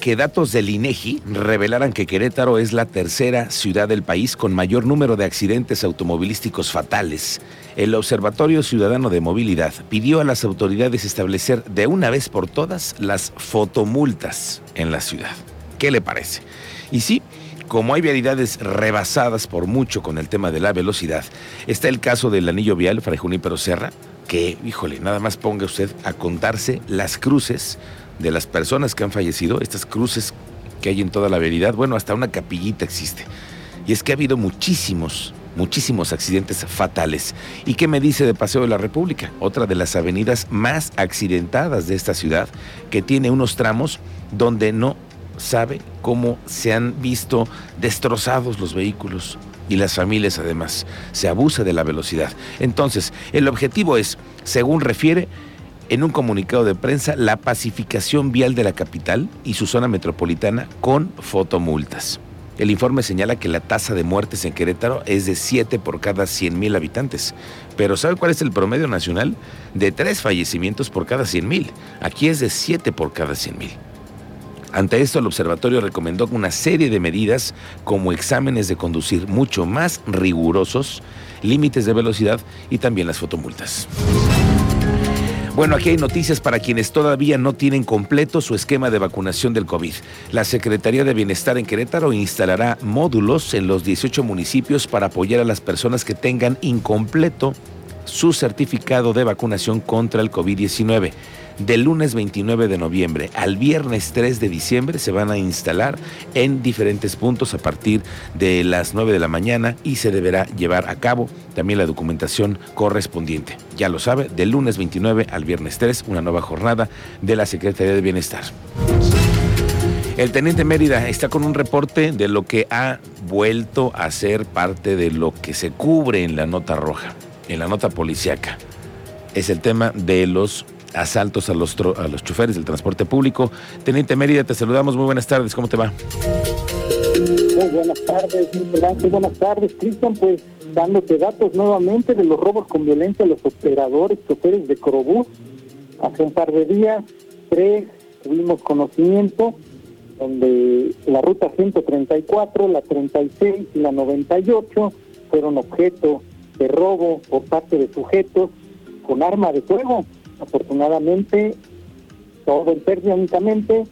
que datos del INEGI revelaran que Querétaro es la tercera ciudad del país con mayor número de accidentes automovilísticos fatales. El Observatorio Ciudadano de Movilidad pidió a las autoridades establecer de una vez por todas las fotomultas en la ciudad. ¿Qué le parece? Y sí, como hay vialidades rebasadas por mucho con el tema de la velocidad, está el caso del anillo vial Fray Junípero Serra, que, híjole, nada más ponga usted a contarse las cruces de las personas que han fallecido, estas cruces que hay en toda la vialidad, bueno, hasta una capillita existe. Y es que ha habido muchísimos, muchísimos accidentes fatales. ¿Y qué me dice de Paseo de la República? Otra de las avenidas más accidentadas de esta ciudad, que tiene unos tramos donde no sabe cómo se han visto destrozados los vehículos y las familias además. Se abusa de la velocidad. Entonces, el objetivo es, según refiere en un comunicado de prensa, la pacificación vial de la capital y su zona metropolitana con fotomultas. El informe señala que la tasa de muertes en Querétaro es de 7 por cada 100 mil habitantes. Pero ¿sabe cuál es el promedio nacional? De 3 fallecimientos por cada 100 mil. Aquí es de 7 por cada 100 mil. Ante esto, el observatorio recomendó una serie de medidas como exámenes de conducir mucho más rigurosos, límites de velocidad y también las fotomultas. Bueno, aquí hay noticias para quienes todavía no tienen completo su esquema de vacunación del COVID. La Secretaría de Bienestar en Querétaro instalará módulos en los 18 municipios para apoyar a las personas que tengan incompleto su certificado de vacunación contra el COVID-19 del lunes 29 de noviembre al viernes 3 de diciembre se van a instalar en diferentes puntos a partir de las 9 de la mañana y se deberá llevar a cabo también la documentación correspondiente. Ya lo sabe, del lunes 29 al viernes 3, una nueva jornada de la Secretaría de Bienestar. El teniente Mérida está con un reporte de lo que ha vuelto a ser parte de lo que se cubre en la nota roja, en la nota policiaca. Es el tema de los asaltos a los, a los choferes del transporte público. Teniente Mérida, te saludamos. Muy buenas tardes. ¿Cómo te va? Muy buenas tardes, muy buenas tardes, Cristian. Pues dándote datos nuevamente de los robos con violencia a los operadores, choferes de Corobús. Hace un par de días, tres tuvimos conocimiento donde la ruta 134, la 36 y la 98 fueron objeto de robo por parte de sujetos con arma de fuego. Afortunadamente, todo en pérdida únicamente,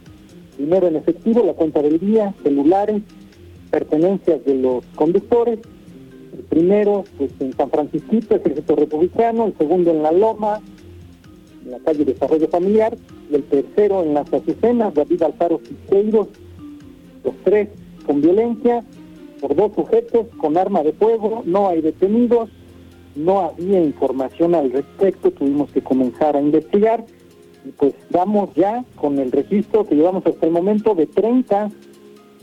dinero en efectivo, la cuenta del día, celulares, pertenencias de los conductores. El primero, pues en San Francisquito, Ejército Republicano, el segundo en La Loma, en la calle Desarrollo Familiar, y el tercero en las Azucenas, David Alfaro Siqueiros, los tres con violencia, por dos sujetos con arma de fuego, no hay detenidos, no había información al respecto, tuvimos que comenzar a investigar y pues vamos ya con el registro que llevamos hasta el momento de 30,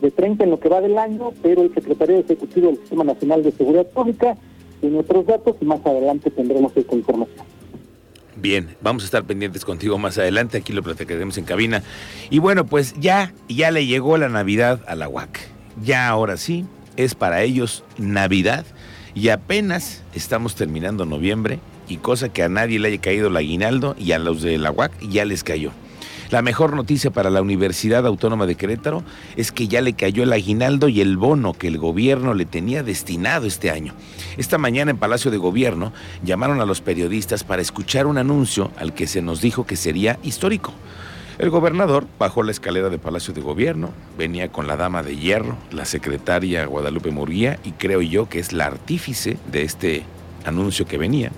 de 30 en lo que va del año, pero el secretario ejecutivo del Sistema Nacional de Seguridad Pública tiene otros datos y más adelante tendremos esta información. Bien, vamos a estar pendientes contigo más adelante, aquí lo platicaremos en cabina. Y bueno, pues ya, ya le llegó la Navidad a la UAC. Ya ahora sí, es para ellos Navidad y apenas estamos terminando noviembre y cosa que a nadie le haya caído el aguinaldo y a los de la UAC ya les cayó. La mejor noticia para la Universidad Autónoma de Querétaro es que ya le cayó el aguinaldo y el bono que el gobierno le tenía destinado este año. Esta mañana en Palacio de Gobierno llamaron a los periodistas para escuchar un anuncio al que se nos dijo que sería histórico. El gobernador bajó la escalera de Palacio de Gobierno, venía con la dama de hierro, la secretaria Guadalupe Murguía, y creo yo que es la artífice de este anuncio que venía.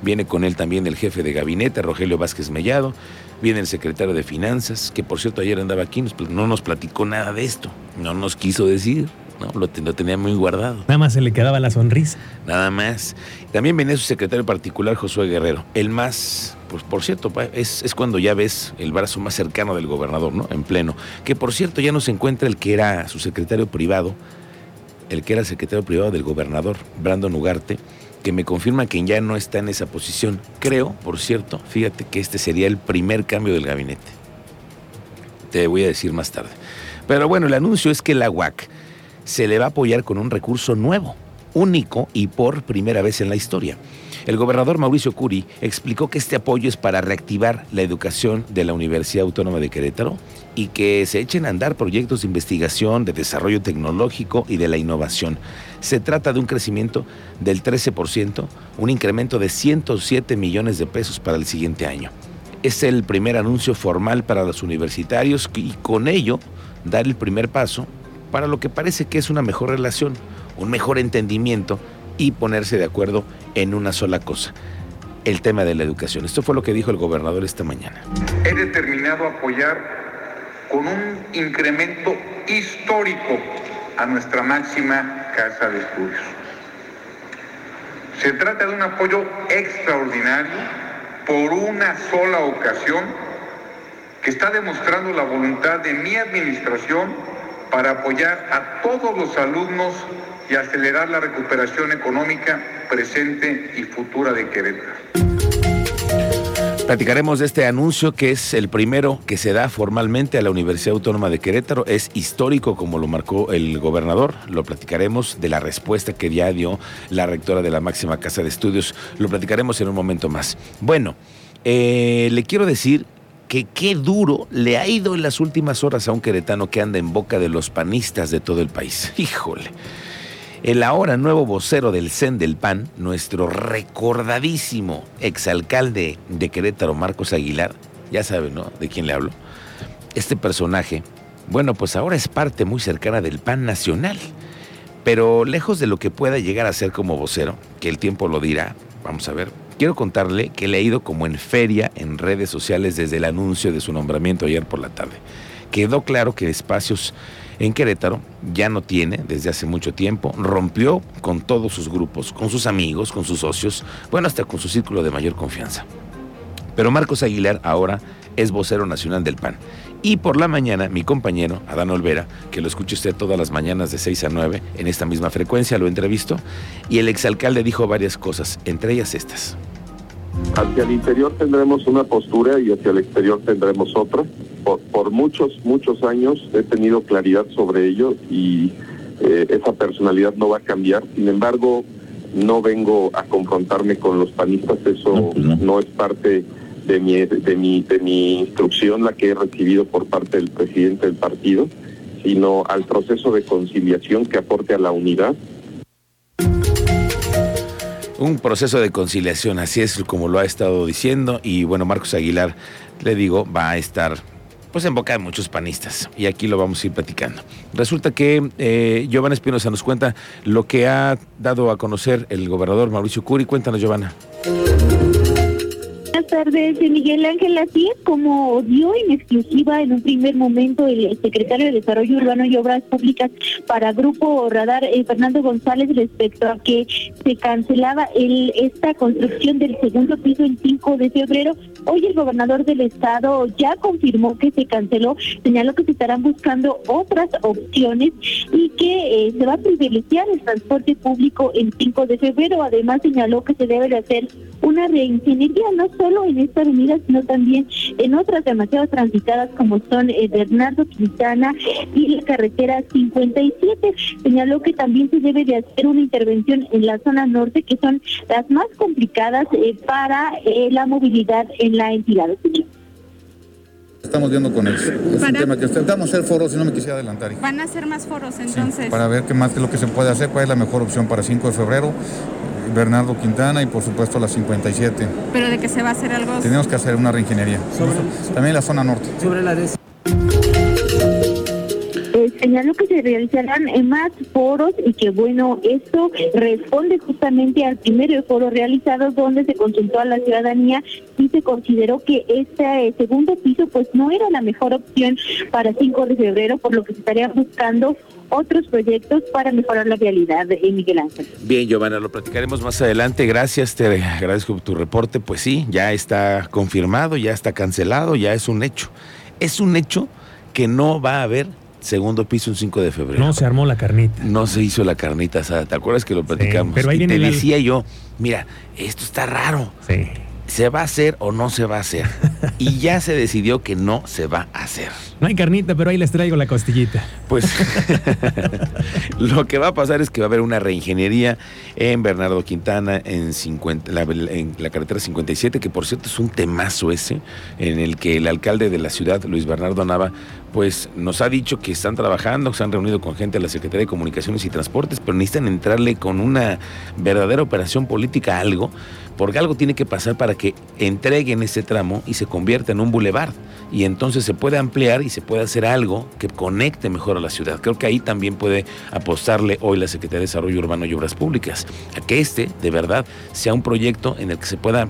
Viene con él también el jefe de gabinete, Rogelio Vázquez Mellado, viene el secretario de Finanzas, que por cierto ayer andaba aquí, no nos platicó nada de esto, no nos quiso decir, ¿no? Lo, lo, tenía muy guardado. Nada más se le quedaba la sonrisa. Nada más. También venía su secretario particular, Josué Guerrero, el más pues por cierto, es, es, cuando ya ves el brazo más cercano del gobernador, ¿no? En pleno. Que por cierto ya no se encuentra el que era su secretario privado, el que era el secretario privado del gobernador, Brandon Ugarte, que me confirma que ya no está en esa posición. Creo, por cierto, fíjate que este sería el primer cambio del gabinete. Te voy a decir más tarde. Pero bueno, el anuncio es que la UAC se le va a apoyar con un recurso nuevo único y por primera vez en la historia. El gobernador Mauricio Curi explicó que este apoyo es para reactivar la educación de la Universidad Autónoma de Querétaro y que se echen a andar proyectos de investigación, de desarrollo tecnológico y de la innovación. Se trata de un crecimiento del 13%, un incremento de 107 millones de pesos para el siguiente año. Es el primer anuncio formal para los universitarios y con ello dar el primer paso para lo que parece que es una mejor relación, un mejor entendimiento y ponerse de acuerdo en una sola cosa, el tema de la educación. Esto fue lo que dijo el gobernador esta mañana. He determinado apoyar con un incremento histórico a nuestra máxima casa de estudios. Se trata de un apoyo extraordinario por una sola ocasión que está demostrando la voluntad de mi administración para apoyar a todos los alumnos y acelerar la recuperación económica presente y futura de Querétaro. Platicaremos de este anuncio que es el primero que se da formalmente a la Universidad Autónoma de Querétaro. Es histórico como lo marcó el gobernador. Lo platicaremos de la respuesta que ya dio la rectora de la máxima casa de estudios. Lo platicaremos en un momento más. Bueno, eh, le quiero decir que qué duro le ha ido en las últimas horas a un queretano que anda en boca de los panistas de todo el país. Híjole. El ahora nuevo vocero del CEN del PAN, nuestro recordadísimo exalcalde de Querétaro, Marcos Aguilar, ya saben, ¿no? De quién le hablo. Este personaje, bueno, pues ahora es parte muy cercana del PAN nacional. Pero lejos de lo que pueda llegar a ser como vocero, que el tiempo lo dirá, vamos a ver, quiero contarle que le ha ido como en feria en redes sociales desde el anuncio de su nombramiento ayer por la tarde. Quedó claro que espacios en Querétaro ya no tiene desde hace mucho tiempo, rompió con todos sus grupos, con sus amigos, con sus socios, bueno, hasta con su círculo de mayor confianza. Pero Marcos Aguilar ahora es vocero nacional del PAN. Y por la mañana, mi compañero, Adán Olvera, que lo escucha usted todas las mañanas de 6 a 9 en esta misma frecuencia, lo entrevistó y el exalcalde dijo varias cosas, entre ellas estas. Hacia el interior tendremos una postura y hacia el exterior tendremos otra. Por, muchos, muchos años he tenido claridad sobre ello y eh, esa personalidad no va a cambiar. Sin embargo, no vengo a confrontarme con los panistas, eso no, pues es parte de mi, de, mi, de mi instrucción, la que he recibido por parte del presidente del partido, sino al proceso de conciliación que aporte a la unidad un proceso de conciliación, así es como lo ha estado diciendo. Y bueno, Marcos Aguilar, le digo, va a estar pues en boca de muchos panistas. Y aquí lo vamos a ir platicando. Resulta que eh, Giovanna Espinosa nos cuenta lo que ha dado a conocer el gobernador Mauricio Curi. Cuéntanos, Giovanna buenas tardes. Miguel Ángel, así es como dio en exclusiva en un primer momento el secretario de Desarrollo Urbano y Obras Públicas para Grupo Radar, eh, Fernando González, respecto a que se cancelaba el, esta construcción del segundo piso el 5 de febrero. Hoy el gobernador del estado ya confirmó que se canceló, señaló que se estarán buscando otras opciones y que eh, se va a privilegiar el transporte público el 5 de febrero. Además señaló que se debe de hacer una reingeniería no solo en esta avenida, sino también en otras demasiado transitadas como son eh, Bernardo Quintana y la carretera 57. Señaló que también se debe de hacer una intervención en la zona norte, que son las más complicadas eh, para eh, la movilidad en la entidad. Estamos viendo con eso. Es un tema que vamos a hacer foros, si no me quisiera adelantar. Van a hacer más foros entonces. para ver qué más que lo que se puede hacer, cuál es la mejor opción para 5 de febrero Bernardo Quintana y por supuesto la 57. ¿Pero de qué se va a hacer algo? Tenemos que hacer una reingeniería. También la zona norte. Sobre la de... señaló que se realizarán más foros y que bueno, esto responde justamente al primer foro realizado donde se consultó a la ciudadanía y se consideró que este segundo piso pues no era la mejor opción para 5 de febrero, por lo que se estaría buscando otros proyectos para mejorar la realidad de Miguel Ángel. Bien, Giovanna, lo platicaremos más adelante. Gracias, te agradezco tu reporte. Pues sí, ya está confirmado, ya está cancelado, ya es un hecho. Es un hecho que no va a haber segundo piso un 5 de febrero. No se armó la carnita. No se hizo la carnita asada. ¿Te acuerdas que lo platicamos? pero ahí y te decía yo, mira, esto está raro. Sí. ¿se va a hacer o no se va a hacer? Y ya se decidió que no se va a hacer. No hay carnita, pero ahí les traigo la costillita. Pues lo que va a pasar es que va a haber una reingeniería en Bernardo Quintana, en, 50, la, en la carretera 57, que por cierto es un temazo ese, en el que el alcalde de la ciudad, Luis Bernardo Nava, pues nos ha dicho que están trabajando, que se han reunido con gente de la Secretaría de Comunicaciones y Transportes, pero necesitan entrarle con una verdadera operación política a algo, porque algo tiene que pasar para que entreguen ese tramo y convierta en un bulevar. Y entonces se puede ampliar y se puede hacer algo que conecte mejor a la ciudad. Creo que ahí también puede apostarle hoy la Secretaría de Desarrollo Urbano y Obras Públicas, a que este, de verdad, sea un proyecto en el que se pueda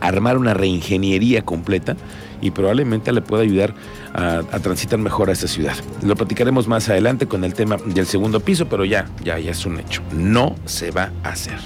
armar una reingeniería completa y probablemente le pueda ayudar a, a, transitar mejor a esta ciudad. Lo platicaremos más adelante con el tema del segundo piso, pero ya, ya, ya es un hecho. No se va a hacer.